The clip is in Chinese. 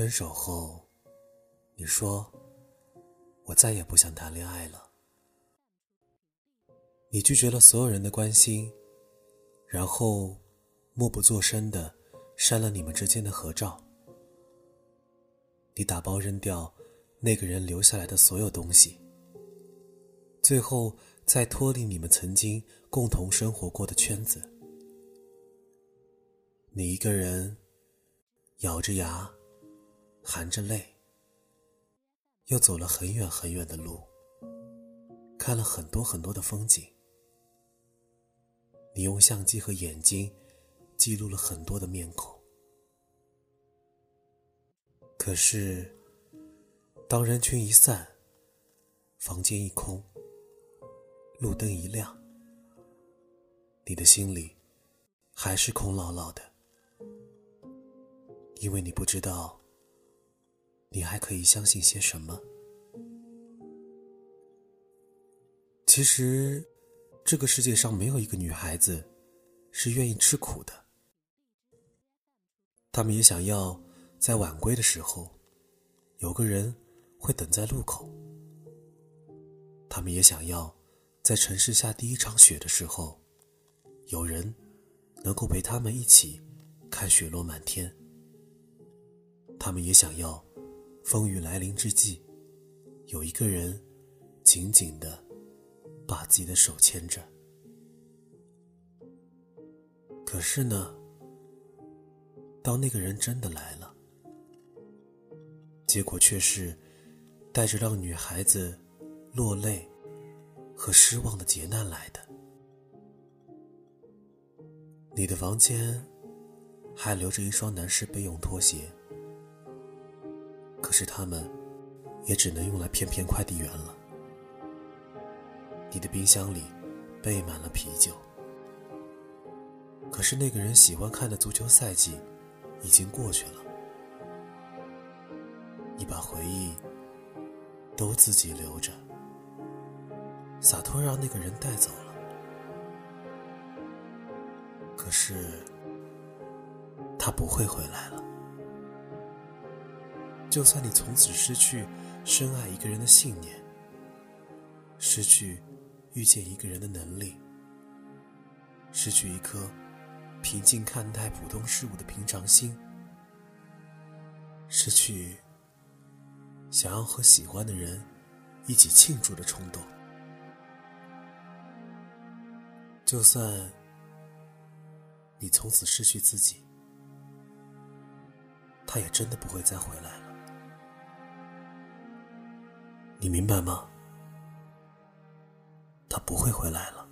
分手后，你说我再也不想谈恋爱了。你拒绝了所有人的关心，然后默不作声的删了你们之间的合照。你打包扔掉那个人留下来的所有东西，最后再脱离你们曾经共同生活过的圈子。你一个人咬着牙。含着泪，又走了很远很远的路，看了很多很多的风景。你用相机和眼睛记录了很多的面孔，可是，当人群一散，房间一空，路灯一亮，你的心里还是空落落的，因为你不知道。你还可以相信些什么？其实，这个世界上没有一个女孩子是愿意吃苦的。她们也想要在晚归的时候，有个人会等在路口。她们也想要在城市下第一场雪的时候，有人能够陪他们一起看雪落满天。她们也想要。风雨来临之际，有一个人紧紧的把自己的手牵着。可是呢，当那个人真的来了，结果却是带着让女孩子落泪和失望的劫难来的。你的房间还留着一双男士备用拖鞋。可是他们，也只能用来骗骗快递员了。你的冰箱里备满了啤酒，可是那个人喜欢看的足球赛季已经过去了。你把回忆都自己留着，洒脱让那个人带走了。可是他不会回来了。就算你从此失去深爱一个人的信念，失去遇见一个人的能力，失去一颗平静看待普通事物的平常心，失去想要和喜欢的人一起庆祝的冲动，就算你从此失去自己，他也真的不会再回来了。你明白吗？他不会回来了。